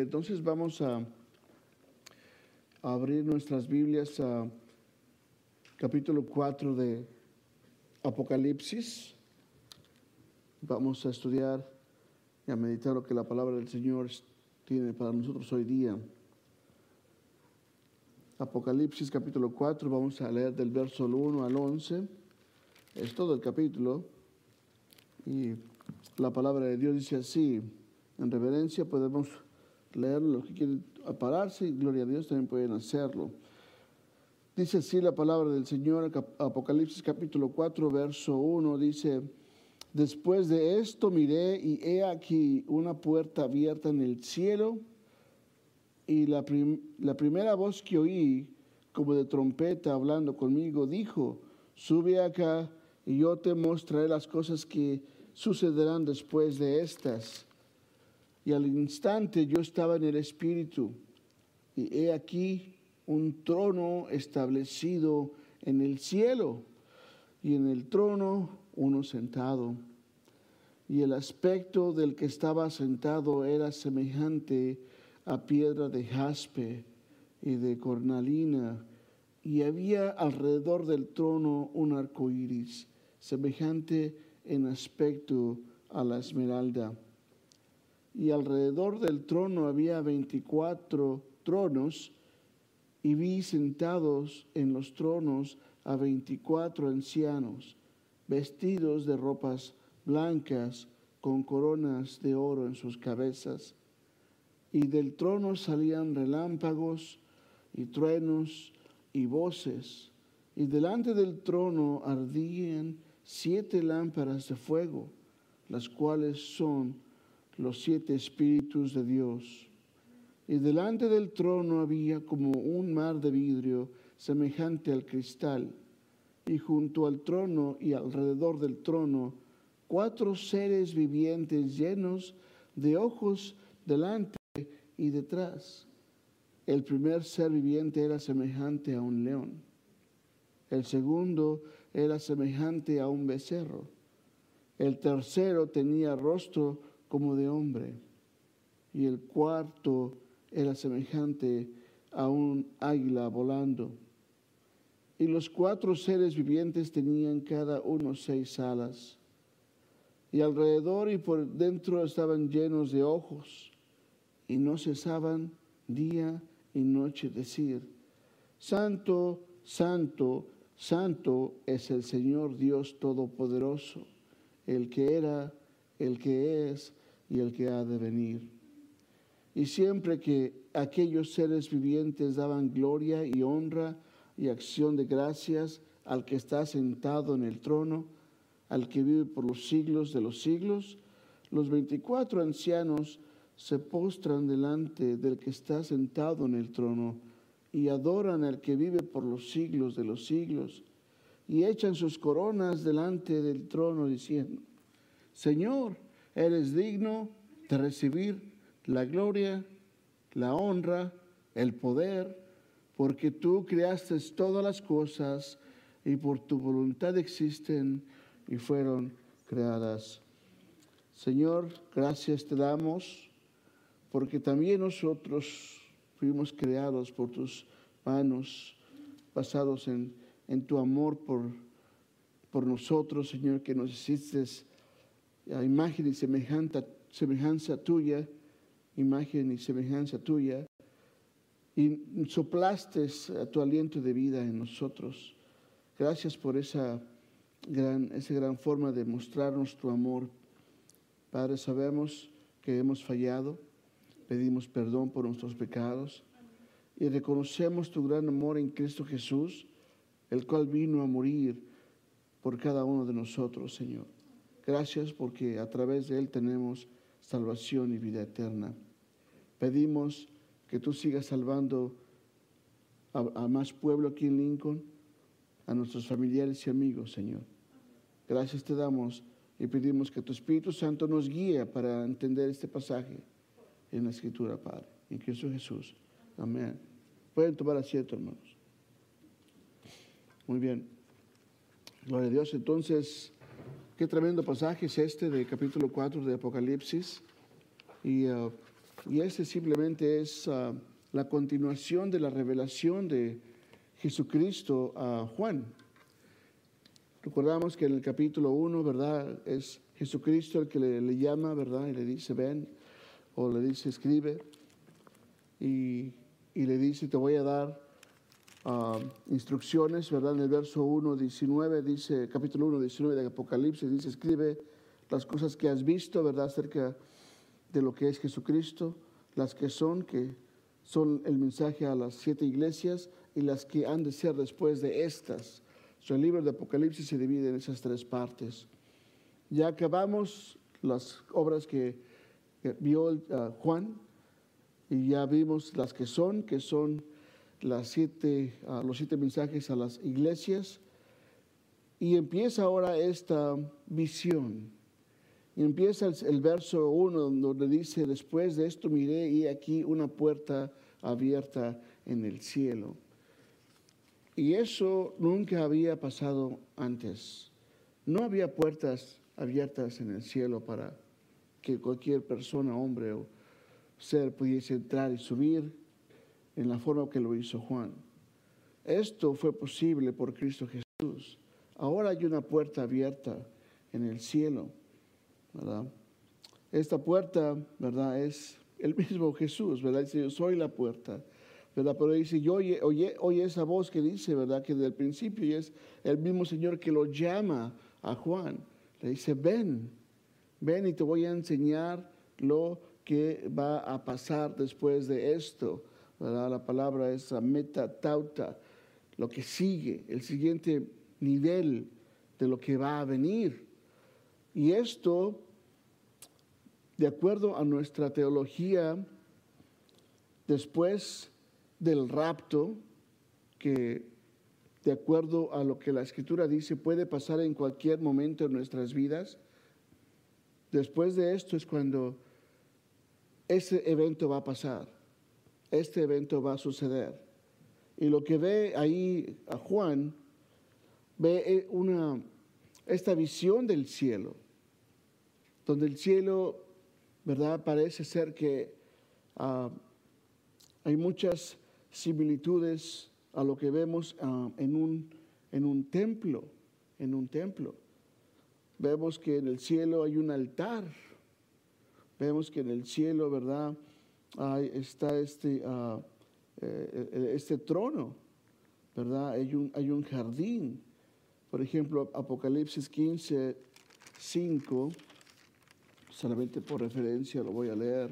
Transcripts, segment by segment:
Entonces vamos a, abrir nuestras Biblias a capítulo 4 de Apocalipsis. Vamos a estudiar y a meditar lo que la palabra del Señor tiene para nosotros hoy día. Apocalipsis capítulo 4, vamos a leer del verso 1 al 11. Es todo el capítulo. Y la palabra de Dios dice así, en reverencia podemos leerlo, los que quieren pararse, gloria a Dios también pueden hacerlo. Dice así la palabra del Señor, Apocalipsis capítulo 4, verso 1, dice, después de esto miré y he aquí una puerta abierta en el cielo y la, la primera voz que oí, como de trompeta hablando conmigo, dijo, sube acá y yo te mostraré las cosas que sucederán después de estas. Y al instante yo estaba en el Espíritu, y he aquí un trono establecido en el cielo, y en el trono uno sentado. Y el aspecto del que estaba sentado era semejante a piedra de jaspe y de cornalina, y había alrededor del trono un arco iris, semejante en aspecto a la esmeralda y alrededor del trono había veinticuatro tronos, y vi sentados en los tronos a veinticuatro ancianos, vestidos de ropas blancas, con coronas de oro en sus cabezas. Y del trono salían relámpagos y truenos y voces, y delante del trono ardían siete lámparas de fuego, las cuales son los siete espíritus de Dios. Y delante del trono había como un mar de vidrio semejante al cristal. Y junto al trono y alrededor del trono, cuatro seres vivientes llenos de ojos delante y detrás. El primer ser viviente era semejante a un león. El segundo era semejante a un becerro. El tercero tenía rostro como de hombre, y el cuarto era semejante a un águila volando. Y los cuatro seres vivientes tenían cada uno seis alas, y alrededor y por dentro estaban llenos de ojos, y no cesaban día y noche decir, Santo, Santo, Santo es el Señor Dios Todopoderoso, el que era, el que es y el que ha de venir. Y siempre que aquellos seres vivientes daban gloria y honra y acción de gracias al que está sentado en el trono, al que vive por los siglos de los siglos, los veinticuatro ancianos se postran delante del que está sentado en el trono y adoran al que vive por los siglos de los siglos y echan sus coronas delante del trono diciendo, Señor, eres digno de recibir la gloria, la honra, el poder, porque tú creaste todas las cosas y por tu voluntad existen y fueron creadas. Señor, gracias te damos, porque también nosotros fuimos creados por tus manos, basados en, en tu amor por, por nosotros, Señor, que nos hiciste a imagen y semejanza, semejanza tuya, imagen y semejanza tuya, y soplaste tu aliento de vida en nosotros. Gracias por esa gran, esa gran forma de mostrarnos tu amor. Padre, sabemos que hemos fallado, pedimos perdón por nuestros pecados y reconocemos tu gran amor en Cristo Jesús, el cual vino a morir por cada uno de nosotros, Señor. Gracias porque a través de Él tenemos salvación y vida eterna. Pedimos que tú sigas salvando a, más pueblo aquí en Lincoln, a nuestros familiares y amigos, Señor. Gracias te damos y pedimos que tu Espíritu Santo nos guíe para entender este pasaje en la Escritura, Padre. En Cristo Jesús. Amén. Pueden tomar asiento, hermanos. Muy bien. Gloria a Dios. Entonces, Qué tremendo pasaje es este de capítulo 4 de Apocalipsis. Y uh, Y ese simplemente es ah, la continuación de la revelación de Jesucristo a Juan. Recordamos que en el capítulo 1, ¿verdad? Es Jesucristo el que le, llama, ¿verdad? Y le dice, ven, o le dice, escribe. Y, y le dice, te voy a dar ah, instrucciones, ¿verdad? En el verso 1, 19, dice, capítulo 1, 19 de Apocalipsis, dice, escribe las cosas que has visto, ¿verdad? Acerca de lo que es Jesucristo, las que son, que son el mensaje a las siete iglesias y las que han de ser después de estas. el libro de Apocalipsis se divide en esas tres partes. Ya acabamos las obras que, vio uh, Juan y ya vimos las que son, que son las siete, uh, los siete mensajes a las iglesias. Y empieza ahora esta visión empieza el, verso 1 donde dice, después de esto miré y aquí una puerta abierta en el cielo. Y eso nunca había pasado antes. No había puertas abiertas en el cielo para que cualquier persona, hombre o ser pudiese entrar y subir en la forma que lo hizo Juan. Esto fue posible por Cristo Jesús. Ahora hay una puerta abierta en el cielo. Esta puerta, ¿verdad? Es el mismo Jesús, ¿verdad? Dice, yo soy la puerta, ¿verdad? Pero dice, yo oye, oye, esa voz que dice, ¿verdad? Que desde el principio y es el mismo Señor que lo llama a Juan. Le dice, ven, ven y te voy a enseñar lo que va a pasar después de esto, La palabra es metatauta, lo que sigue, el siguiente nivel de lo que va a venir. Y esto, de acuerdo a nuestra teología, después del rapto, que de acuerdo a lo que la escritura dice puede pasar en cualquier momento en nuestras vidas, después de esto es cuando ese evento va a pasar, este evento va a suceder. Y lo que ve ahí a Juan, ve eh, una, esta visión del cielo donde el cielo, ¿verdad? Parece ser que ah, hay muchas similitudes a lo que vemos ah, en, un, en un templo, en un templo. Vemos que en el cielo hay un altar. Vemos que en el cielo, ¿verdad? Está este, ah, eh, eh, este trono, ¿verdad? Hay un, hay un jardín. Por ejemplo, Apocalipsis 15, 5 solamente por referencia lo voy a leer.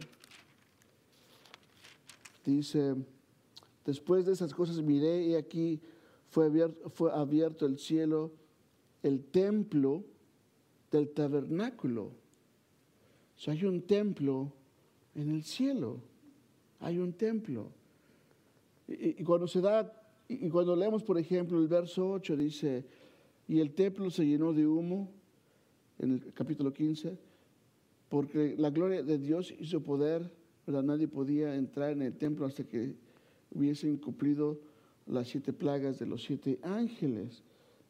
Dice, después de esas cosas miré y aquí fue abierto, fue abierto el cielo, el templo del tabernáculo. O hay un templo en el cielo, hay un templo. Y, y, cuando se da, y cuando leemos, por ejemplo, el verso 8 dice, y el templo se llenó de humo, en el capítulo 15, porque la gloria de Dios y su poder, nadie podía entrar en el templo hasta que hubiesen cumplido las siete plagas de los siete ángeles.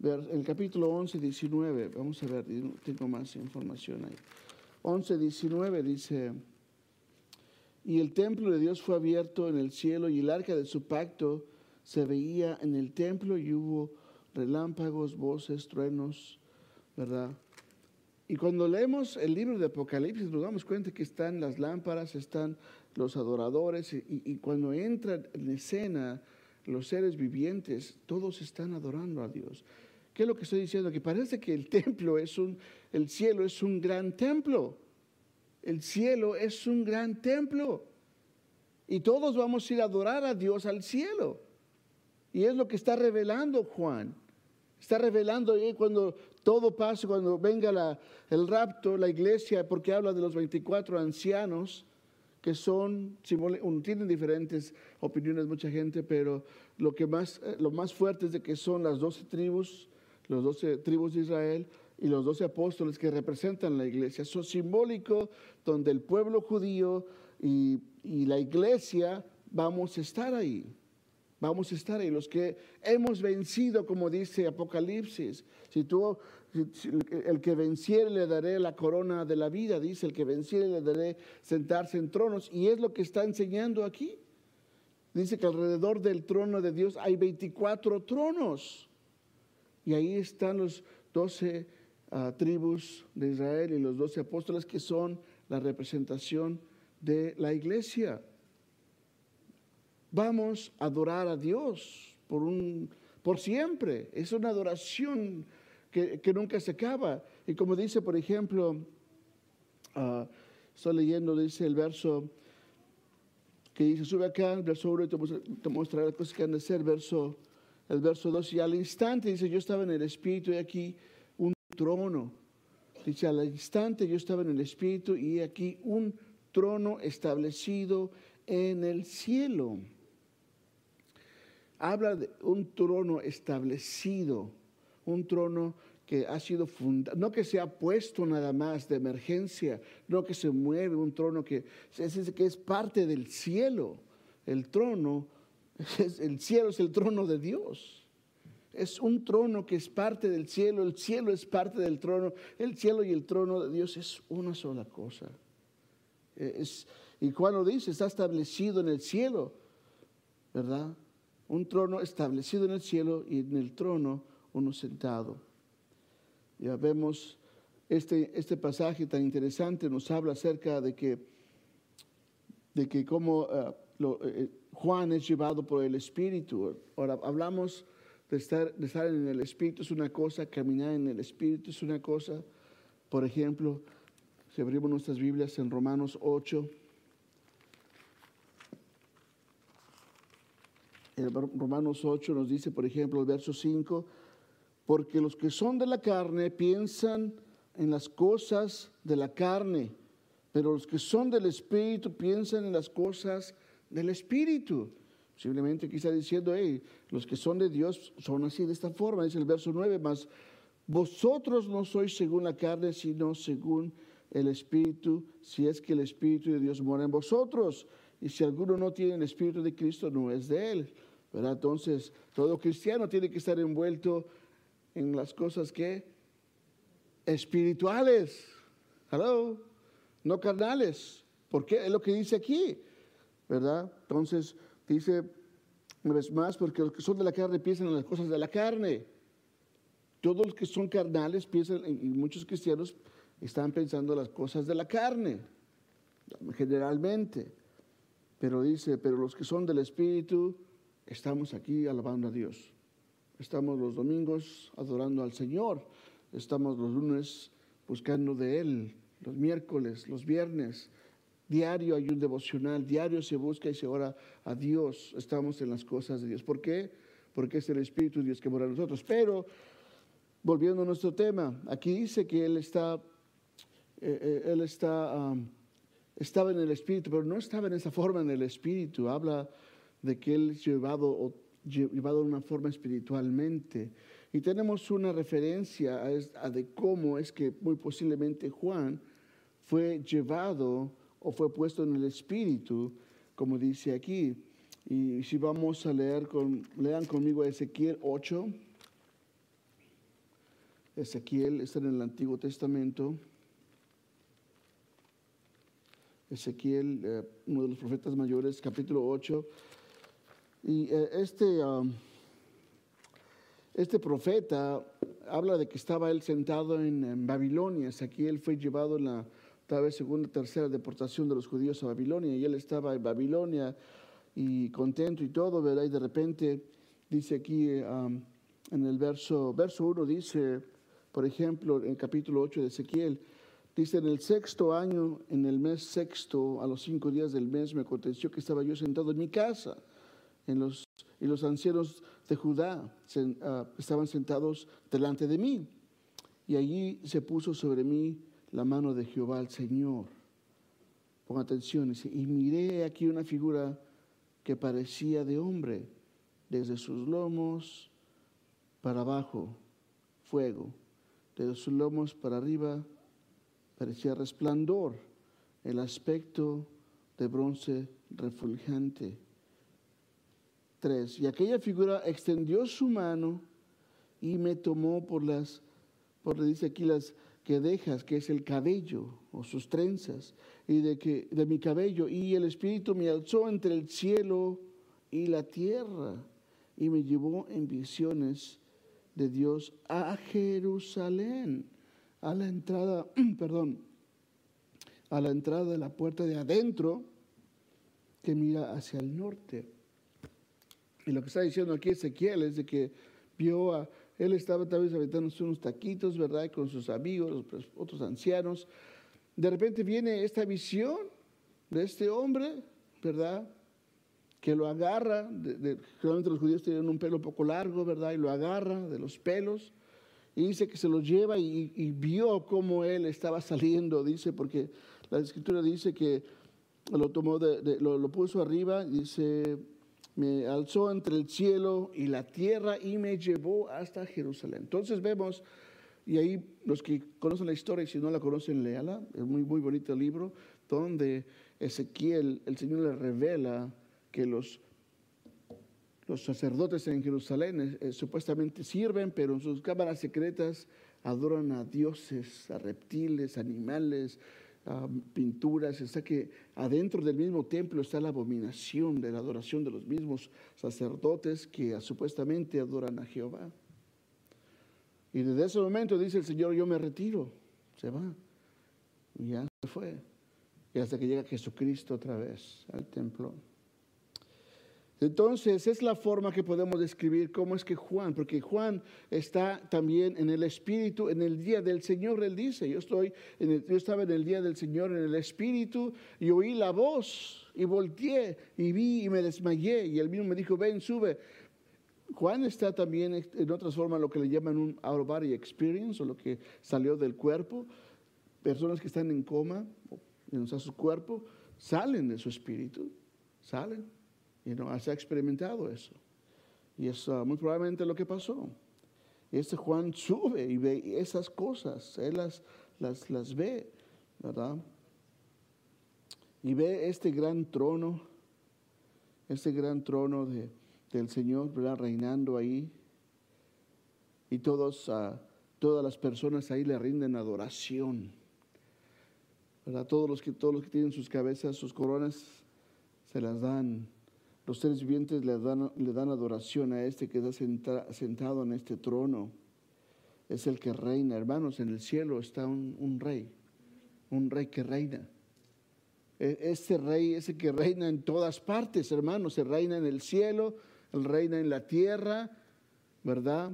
El capítulo 11, 19, vamos a ver, tengo más información ahí. 11, 19 dice, y el templo de Dios fue abierto en el cielo y el arca de su pacto se veía en el templo y hubo relámpagos, voces, truenos, ¿verdad? Y cuando leemos el libro de Apocalipsis nos damos cuenta que están las lámparas, están los adoradores y, cuando entran en escena los seres vivientes, todos están adorando a Dios. ¿Qué es lo que estoy diciendo? Que parece que el templo es un, el cielo es un gran templo. El cielo es un gran templo. Y todos vamos a ir a adorar a Dios al cielo. Y es lo que está revelando Juan. Está revelando ahí cuando todo pasa, cuando venga el rapto, la iglesia, porque habla de los 24 ancianos que son, tienen diferentes opiniones mucha gente, pero lo, que más, eh, lo más fuerte es de que son las 12 tribus, los 12 tribus de Israel y los 12 apóstoles que representan la iglesia. Eso es simbólico donde el pueblo judío y, y la iglesia vamos a estar ahí. Vamos a estar ahí, los que hemos vencido, como dice Apocalipsis. Si tú, el que venciere le daré la corona de la vida, dice, el que venciere le daré sentarse en tronos. Y es lo que está enseñando aquí. Dice que alrededor del trono de Dios hay 24 tronos. Y ahí están los 12 ah, tribus de Israel y los 12 apóstoles que son la representación de la iglesia. Vamos a adorar a Dios por, un, por siempre. Es una adoración que, nunca se acaba. Y como dice, por ejemplo, uh, estoy leyendo, dice el verso que dice, sube acá, el verso 1 y te, mostraré las cosas que han de ser, verso, el verso 2, y al instante, dice, yo estaba en el Espíritu y aquí trono. Dice, al instante yo estaba en el Espíritu y aquí un trono establecido en el cielo habla de un trono establecido, un trono que ha sido fundado, no que se ha puesto nada más de emergencia, no que se mueve, un trono que es, que es parte del cielo. El trono, el cielo es el trono de Dios. Es un trono que es parte del cielo, el cielo es parte del trono, el cielo y el trono de Dios es una sola cosa. Es, y Juan lo dice, está establecido en el cielo, ¿verdad? un trono establecido en el cielo y en el trono uno sentado. Ya vemos este, este pasaje tan interesante, nos habla acerca de que, de que cómo eh, eh, Juan es llevado por el Espíritu. Ahora hablamos de estar, estar en el Espíritu, es una cosa, caminar en el Espíritu es una cosa. Por ejemplo, si abrimos nuestras Biblias en Romanos 8, En Romanos 8 nos dice, por ejemplo, el verso 5, porque los que son de la carne piensan en las cosas de la carne, pero los que son del Espíritu piensan en las cosas del Espíritu. Simplemente está diciendo, hey, los que son de Dios son así de esta forma, dice el verso 9, más vosotros no sois según la carne, sino según el Espíritu, si es que el Espíritu de Dios mora en vosotros. Y si alguno no tiene el Espíritu de Cristo, no es de él. Entonces, todo cristiano tiene que estar envuelto en las cosas que espirituales, hello, no carnales, porque es lo que dice aquí, ¿verdad? Entonces, dice una vez más, porque los que son de la carne piensan en las cosas de la carne. Todos los que son carnales piensan, y muchos cristianos están pensando en las cosas de la carne, generalmente. Pero dice, pero los que son del Espíritu, estamos aquí alabando a Dios. Estamos los domingos adorando al Señor. Estamos los lunes buscando de Él. Los miércoles, los viernes. Diario hay un devocional. Diario se busca y se ora a Dios. Estamos en las cosas de Dios. ¿Por qué? Porque es el Espíritu de Dios que mora en nosotros. Pero, volviendo a nuestro tema, aquí dice que Él está, eh, eh, Él está, estaba en el Espíritu, pero no estaba en esa forma en el Espíritu. Habla de que Él es llevado, llevado de una forma espiritualmente. Y tenemos una referencia a, de cómo es que muy posiblemente Juan fue llevado o fue puesto en el espíritu, como dice aquí. Y si vamos a leer, con, lean conmigo Ezequiel 8. Ezequiel está en el Antiguo Testamento. Ezequiel, eh, uno de los profetas mayores, capítulo 8. Y eh, este, um, este profeta habla de que estaba él sentado en, Babilonia. Aquí él fue llevado en la tal vez segunda, tercera deportación de los judíos a Babilonia. Y él estaba en Babilonia y contento y todo, ¿verdad? Y de repente dice aquí um, en el verso, verso 1, dice, por ejemplo, en el capítulo 8 de Ezequiel, Dice, en el sexto año, en el mes sexto, a los cinco días del mes, me aconteció que estaba yo sentado en mi casa los, y los ancianos de Judá ah, estaban sentados delante de mí. Y allí se puso sobre mí la mano de Jehová el Señor. Pon atención, y miré aquí una figura que parecía de hombre, desde sus lomos para abajo, fuego, desde sus lomos para arriba, parecía resplandor, el aspecto de bronce refulgente 3. Y aquella figura extendió su mano y me tomó por las, por dice aquí las que dejas, que es el cabello o sus trenzas, y de, que, de mi cabello. Y el Espíritu me alzó entre el cielo y la tierra y me llevó en visiones de Dios a Jerusalén, a la entrada, perdón, a la entrada de la puerta de adentro que mira hacia el norte. Y lo que está diciendo aquí Ezequiel es de que vio a, él estaba tal vez aventándose unos taquitos, ¿verdad? Con sus amigos, pues, otros ancianos. De repente viene esta visión de este hombre, ¿verdad? Que lo agarra, de, los judíos tienen un pelo poco largo, ¿verdad? Y lo agarra de los pelos y dice que se lo lleva y, vio cómo él estaba saliendo, dice, porque la escritura dice que lo tomó, lo, puso arriba, dice, me alzó entre el cielo y la tierra y me llevó hasta Jerusalén. Entonces vemos, y ahí los que conocen la historia, y si no la conocen, léala, es muy, muy bonito el libro, donde Ezequiel, el Señor le revela que los, los sacerdotes en Jerusalén eh, eh, supuestamente sirven, pero en sus cámaras secretas adoran a dioses, a reptiles, animales, pinturas, está que adentro del mismo templo está la abominación de la adoración de los mismos sacerdotes que supuestamente adoran a Jehová. Y desde ese momento dice el Señor, yo me retiro, se va. Y ya se fue. Y hasta que llega Jesucristo otra vez al templo. Entonces, es la forma que podemos describir cómo es que Juan, porque Juan está también en el Espíritu, en el día del Señor, él dice, yo, estoy yo estaba en el día del Señor en el Espíritu y oí la voz y volteé y vi y me desmayé y él mismo me dijo, ven, sube. Juan está también en otras formas lo que le llaman un out of body experience o lo que salió del cuerpo. Personas que están en coma, en su cuerpo, salen de su espíritu, salen y no has experimentado eso. Y es uh, muy probablemente lo que pasó. Este Juan sube y ve esas cosas, él las, las, las ve, ¿verdad? Y ve este gran trono, este gran trono de, del Señor, ¿verdad? Reinando ahí. Y todos, uh, todas las personas ahí le rinden adoración. ¿verdad? Todos los, que, todos los que tienen sus cabezas, sus coronas, se las dan los seres vivientes le dan, le dan adoración a este que está sentado en este trono. Es el que reina. Hermanos, en el cielo está un, rey, un rey que reina. E, este rey, ese que reina en todas partes, hermanos, se reina en el cielo, él reina en la tierra, ¿verdad?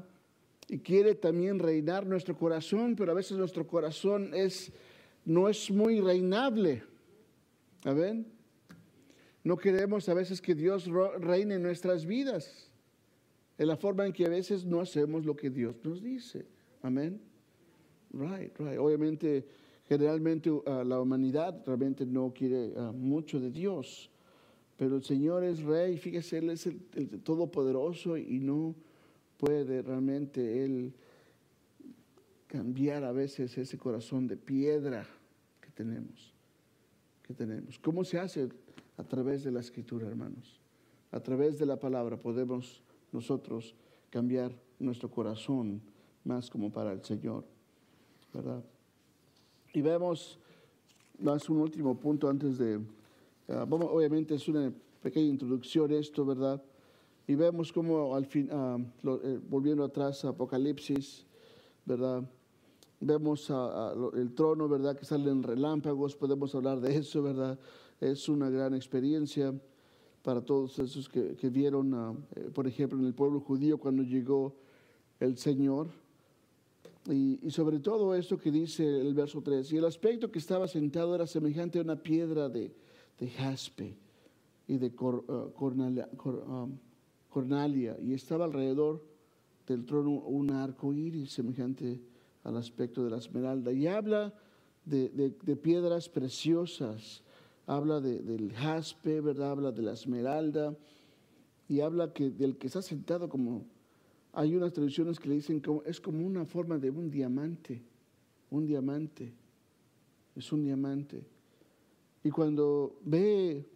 Y quiere también reinar nuestro corazón, pero a veces nuestro corazón es, no es muy reinable. ¿Ven? No queremos a veces que Dios reine en nuestras vidas, en la forma en que a veces no hacemos lo que Dios nos dice. Amén. Right, right. Obviamente, generalmente uh, la humanidad realmente no quiere uh, mucho de Dios, pero el Señor es rey, fíjese, Él es el, todopoderoso y no puede realmente Él cambiar a veces ese corazón de piedra que tenemos. Que tenemos. ¿Cómo se hace? A través de la escritura, hermanos. A través de la palabra podemos nosotros cambiar nuestro corazón más como para el Señor, ¿verdad? Y vemos más un último punto antes de, ah, obviamente es una pequeña introducción esto, ¿verdad? Y vemos como al fin, ah, eh, volviendo atrás a Apocalipsis, ¿verdad? Vemos el trono, ¿verdad? Que salen relámpagos, podemos hablar de eso, ¿verdad? Es una gran experiencia para todos esos que, vieron, ah, eh, por ejemplo, en el pueblo judío cuando llegó el Señor. Y, sobre todo esto que dice el verso 3, y el aspecto que estaba sentado era semejante a una piedra de, jaspe y de ah, ah, cornalia, y estaba alrededor del trono un arco iris semejante al aspecto de la esmeralda, y habla de, de piedras preciosas habla del jaspe, ¿verdad? Habla de la esmeralda y habla que del que está sentado como, hay unas tradiciones que le dicen que es como una forma de un diamante, un diamante, es un diamante. Y cuando ve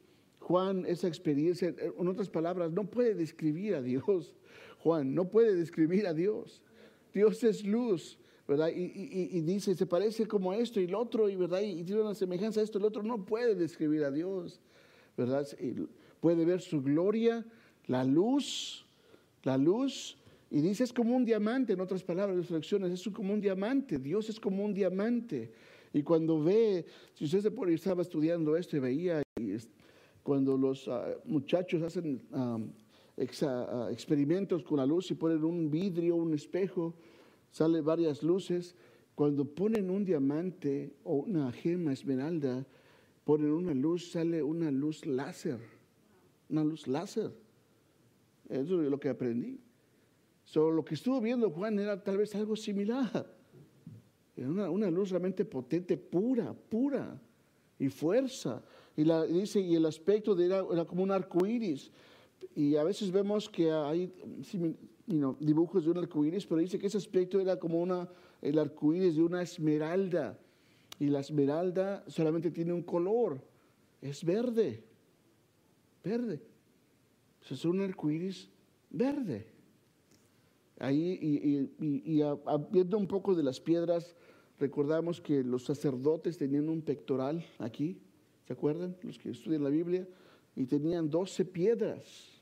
Juan, esa experiencia, en otras palabras, no puede describir a Dios. Juan no puede describir a Dios. Dios es luz, ¿verdad? Y, dice, se parece como esto y el otro, y, ¿verdad? Y, tiene una semejanza a esto y el otro. No puede describir a Dios, ¿verdad? Puede ver su gloria, la luz, la luz, y dice, es como un diamante, en otras palabras, reflexiones, es como un diamante, Dios es como un diamante. Y cuando ve, si usted se pone, estaba estudiando esto y veía, y cuando los ah, muchachos hacen ah, experimentos con la luz y ponen un vidrio, un espejo, sale varias luces. Cuando ponen un diamante o una gema esmeralda, ponen una luz, sale una luz láser, una luz láser. Eso es lo que aprendí. So, lo que estuvo viendo Juan era tal vez algo similar. Era una, una luz realmente potente, pura, pura, y fuerza. Y la, dice, y el aspecto de era, era como un arco iris. Y a veces vemos que hay dibujos de un arco iris, pero dice que ese aspecto era como una, el arco iris de una esmeralda. Y la esmeralda solamente tiene un color, es verde. Verde. es un arco iris verde. Ahí, y, y, viendo un poco de las piedras, recordamos que los sacerdotes tenían un pectoral aquí, ¿se acuerdan? Los que estudian la Biblia, y tenían doce piedras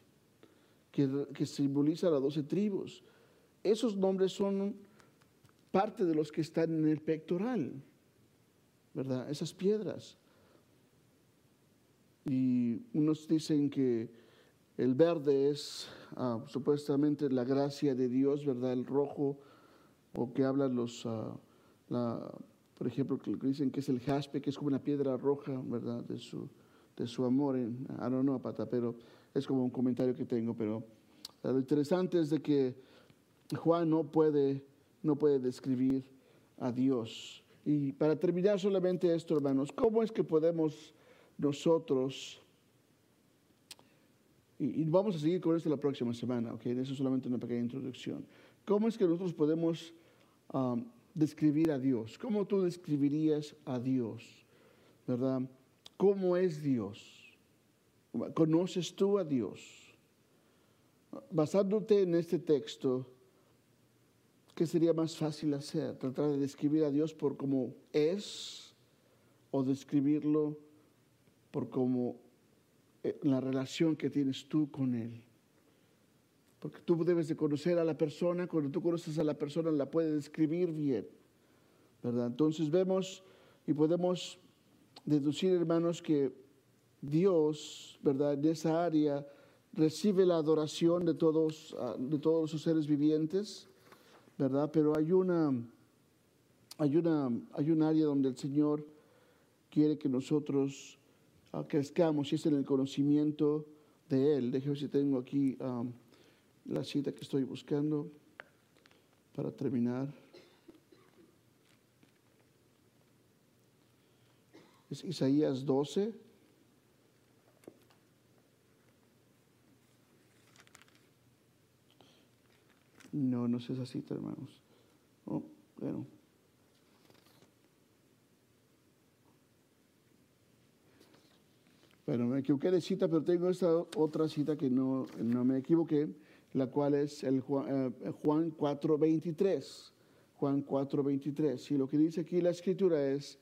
que, que simbolizan las doce tribus. Esos nombres son parte de los que están en el pectoral, ¿verdad? Esas piedras. Y unos dicen que el verde es ah, supuestamente la gracia de Dios, ¿verdad? El rojo, o que hablan los, ah, por ejemplo, que dicen que es el jaspe, que es como una piedra roja, ¿verdad? De su, de su amor. En, I don't know, pata, pero es como un comentario que tengo. Pero lo interesante es de que Juan no puede, no puede describir a Dios. Y para terminar solamente esto, hermanos, ¿cómo es que podemos nosotros y, vamos a seguir con esto la próxima semana, ¿ok? Eso es solamente una pequeña introducción. ¿Cómo es que nosotros podemos um, describir a Dios? ¿Cómo tú describirías a Dios? ¿Verdad? ¿Cómo es Dios? ¿Conoces tú a Dios? Basándote en este texto, ¿qué sería más fácil hacer? ¿Tratar de describir a Dios por cómo es o describirlo por cómo eh, la relación que tienes tú con Él. Porque tú debes de conocer a la persona, cuando tú conoces a la persona la puedes describir bien, ¿verdad? Entonces vemos y podemos deducir, hermanos, que Dios, ¿verdad? En esa área recibe la adoración de todos, ah, de todos sus seres vivientes, ¿verdad? Pero hay una, hay una, hay un área donde el Señor quiere que nosotros crezcamos y es en el conocimiento de Él. Déjame ver si tengo aquí um, la cita que estoy buscando para terminar. Es Isaías 12. No, no es esa cita, hermanos. Oh, bueno. Bueno, me equivoqué de cita, pero tengo esta otra cita que no, no me equivoqué, la cual es el Juan, eh, Juan 4.23. Juan 4.23. Y lo que dice aquí la escritura es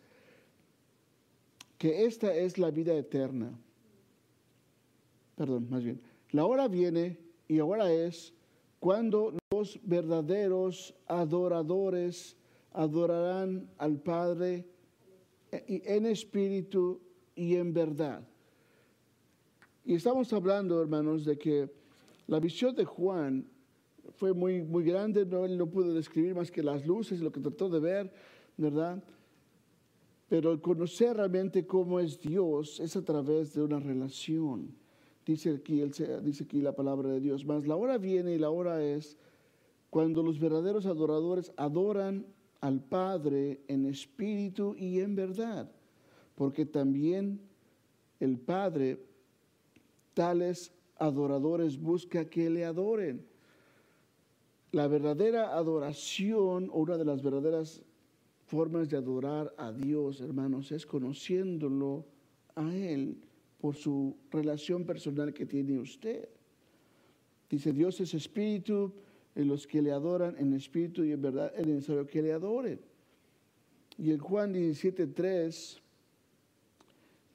que esta es la vida eterna. Perdón, más bien. La hora viene y ahora es cuando los verdaderos adoradores adorarán al Padre en espíritu y en verdad. Y estamos hablando, hermanos, de que la visión de Juan fue muy, muy grande, no, él no pudo describir más que las luces, lo que trató de ver, ¿verdad? Pero el conocer realmente cómo es Dios es a través de una relación. Dice aquí, dice la palabra de Dios. Más la hora viene y la hora es cuando los verdaderos adoradores adoran al Padre en espíritu y en verdad. Porque también el Padre tales adoradores busca que le adoren. La verdadera adoración, o una de las verdaderas formas de adorar a Dios, hermanos, es conociéndolo a Él por su relación personal que tiene usted. Dice, Dios es espíritu, y los que le adoran en espíritu y en verdad es necesario que le adoren. Y en Juan 17.3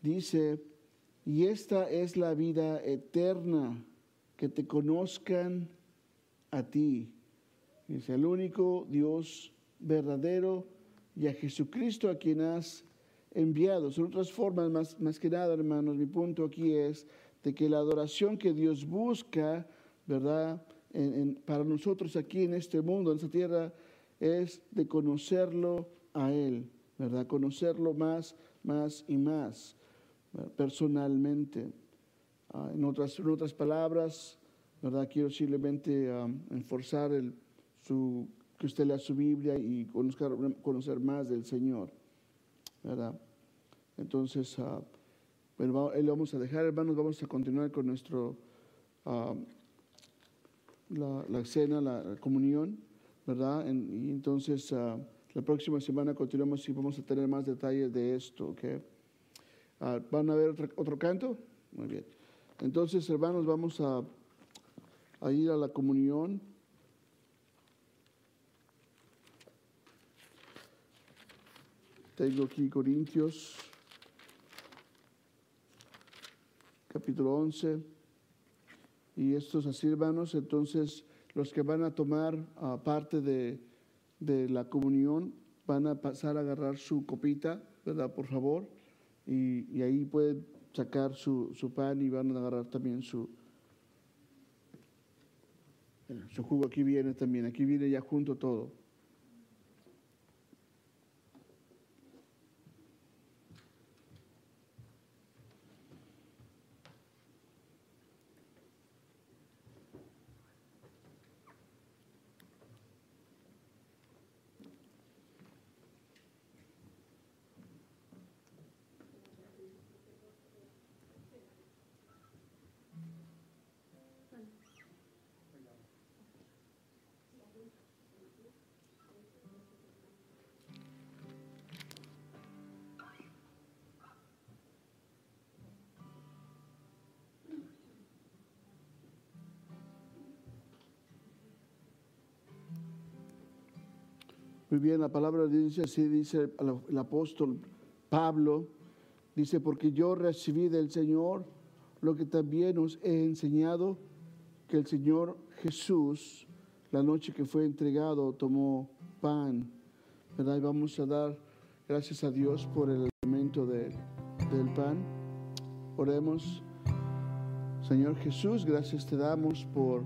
dice, y esta es la vida eterna, que te conozcan a ti. Dice, el único Dios verdadero y a Jesucristo a quien has enviado. Son otras formas, más, más que nada, hermanos, mi punto aquí es de que la adoración que Dios busca, ¿verdad? para nosotros aquí en este mundo, en esta tierra, es de conocerlo a Él, ¿verdad? Conocerlo más, más y más, personalmente. Ah, en, otras, en otras palabras, ¿verdad? Quiero simplemente enforzar el, su, que usted lea su Biblia y conozca, conocer más del Señor, ¿verdad? Entonces, uh, bueno, vamos a dejar, hermanos, vamos a continuar con nuestro... Ah, la, cena, la, comunión, ¿verdad? y entonces uh, la próxima semana continuamos y vamos a tener más detalles de esto, ¿ok? Uh, ¿Van a ver otro, otro, canto? Muy bien. Entonces, hermanos, vamos a ir a la comunión. Tengo aquí Corintios, capítulo 11. Y estos así, hermanos, entonces los que van a tomar uh, parte de, de, la comunión van a pasar a agarrar su copita, ¿verdad? Por favor. Y, y ahí pueden sacar su, su, pan y van a agarrar también su, su jugo. Aquí viene también, aquí viene ya junto todo. Muy bien, la palabra dice así, dice el apóstol Pablo, dice, porque yo recibí del Señor lo que también os he enseñado, que el Señor Jesús, la noche que fue entregado, tomó pan, ¿verdad? Y vamos a dar gracias a Dios por el alimento del pan. Oremos. Señor Jesús, gracias te damos por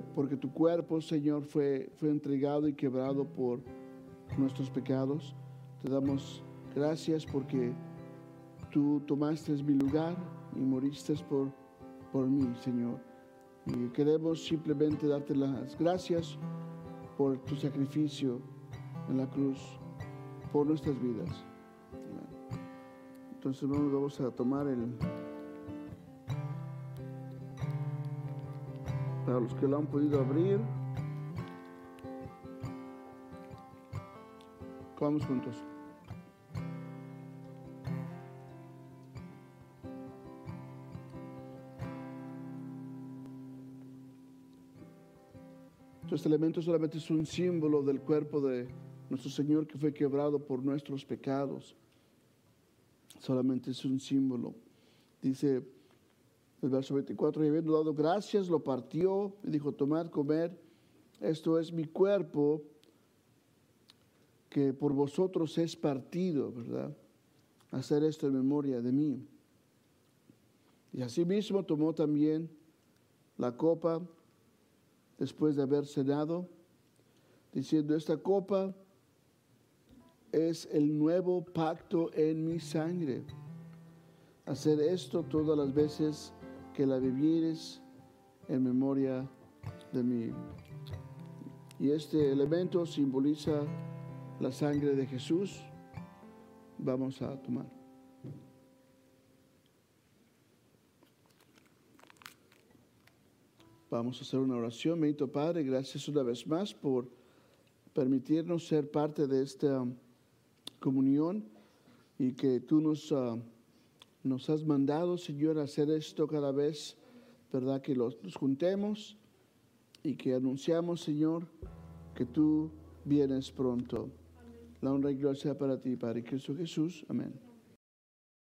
porque tu cuerpo, Señor, fue, fue entregado y quebrado por nuestros pecados. Te damos gracias porque tú tomaste mi lugar y moriste por, por mí, Señor. Y queremos simplemente darte las gracias por tu sacrificio en la cruz, por nuestras vidas. Entonces vamos a tomar el, para los que lo han podido abrir. Vamos juntos. Este elemento solamente es un símbolo del cuerpo de nuestro Señor que fue quebrado por nuestros pecados. Solamente es un símbolo. Dice el verso 24, y habiendo dado gracias, lo partió y dijo, tomad, comer, esto es mi cuerpo que por vosotros es partido, ¿verdad? Hacer esto en memoria de mí. Y asimismo tomó también la copa después de haber cenado, diciendo, esta copa es el nuevo pacto en mi sangre. Hacer esto todas las veces que la vivieres en memoria de mí. Y este elemento simboliza la sangre de Jesús. Vamos a tomar. Vamos a hacer una oración. Bendito Padre, gracias una vez más por permitirnos ser parte de esta comunión y que tú nos... Uh, nos has mandado, Señor, hacer esto cada vez, ¿verdad? Que los, nos juntemos y que anunciamos, Señor, que tú vienes pronto. La honra y gloria para ti, Padre Cristo Jesús. Amén.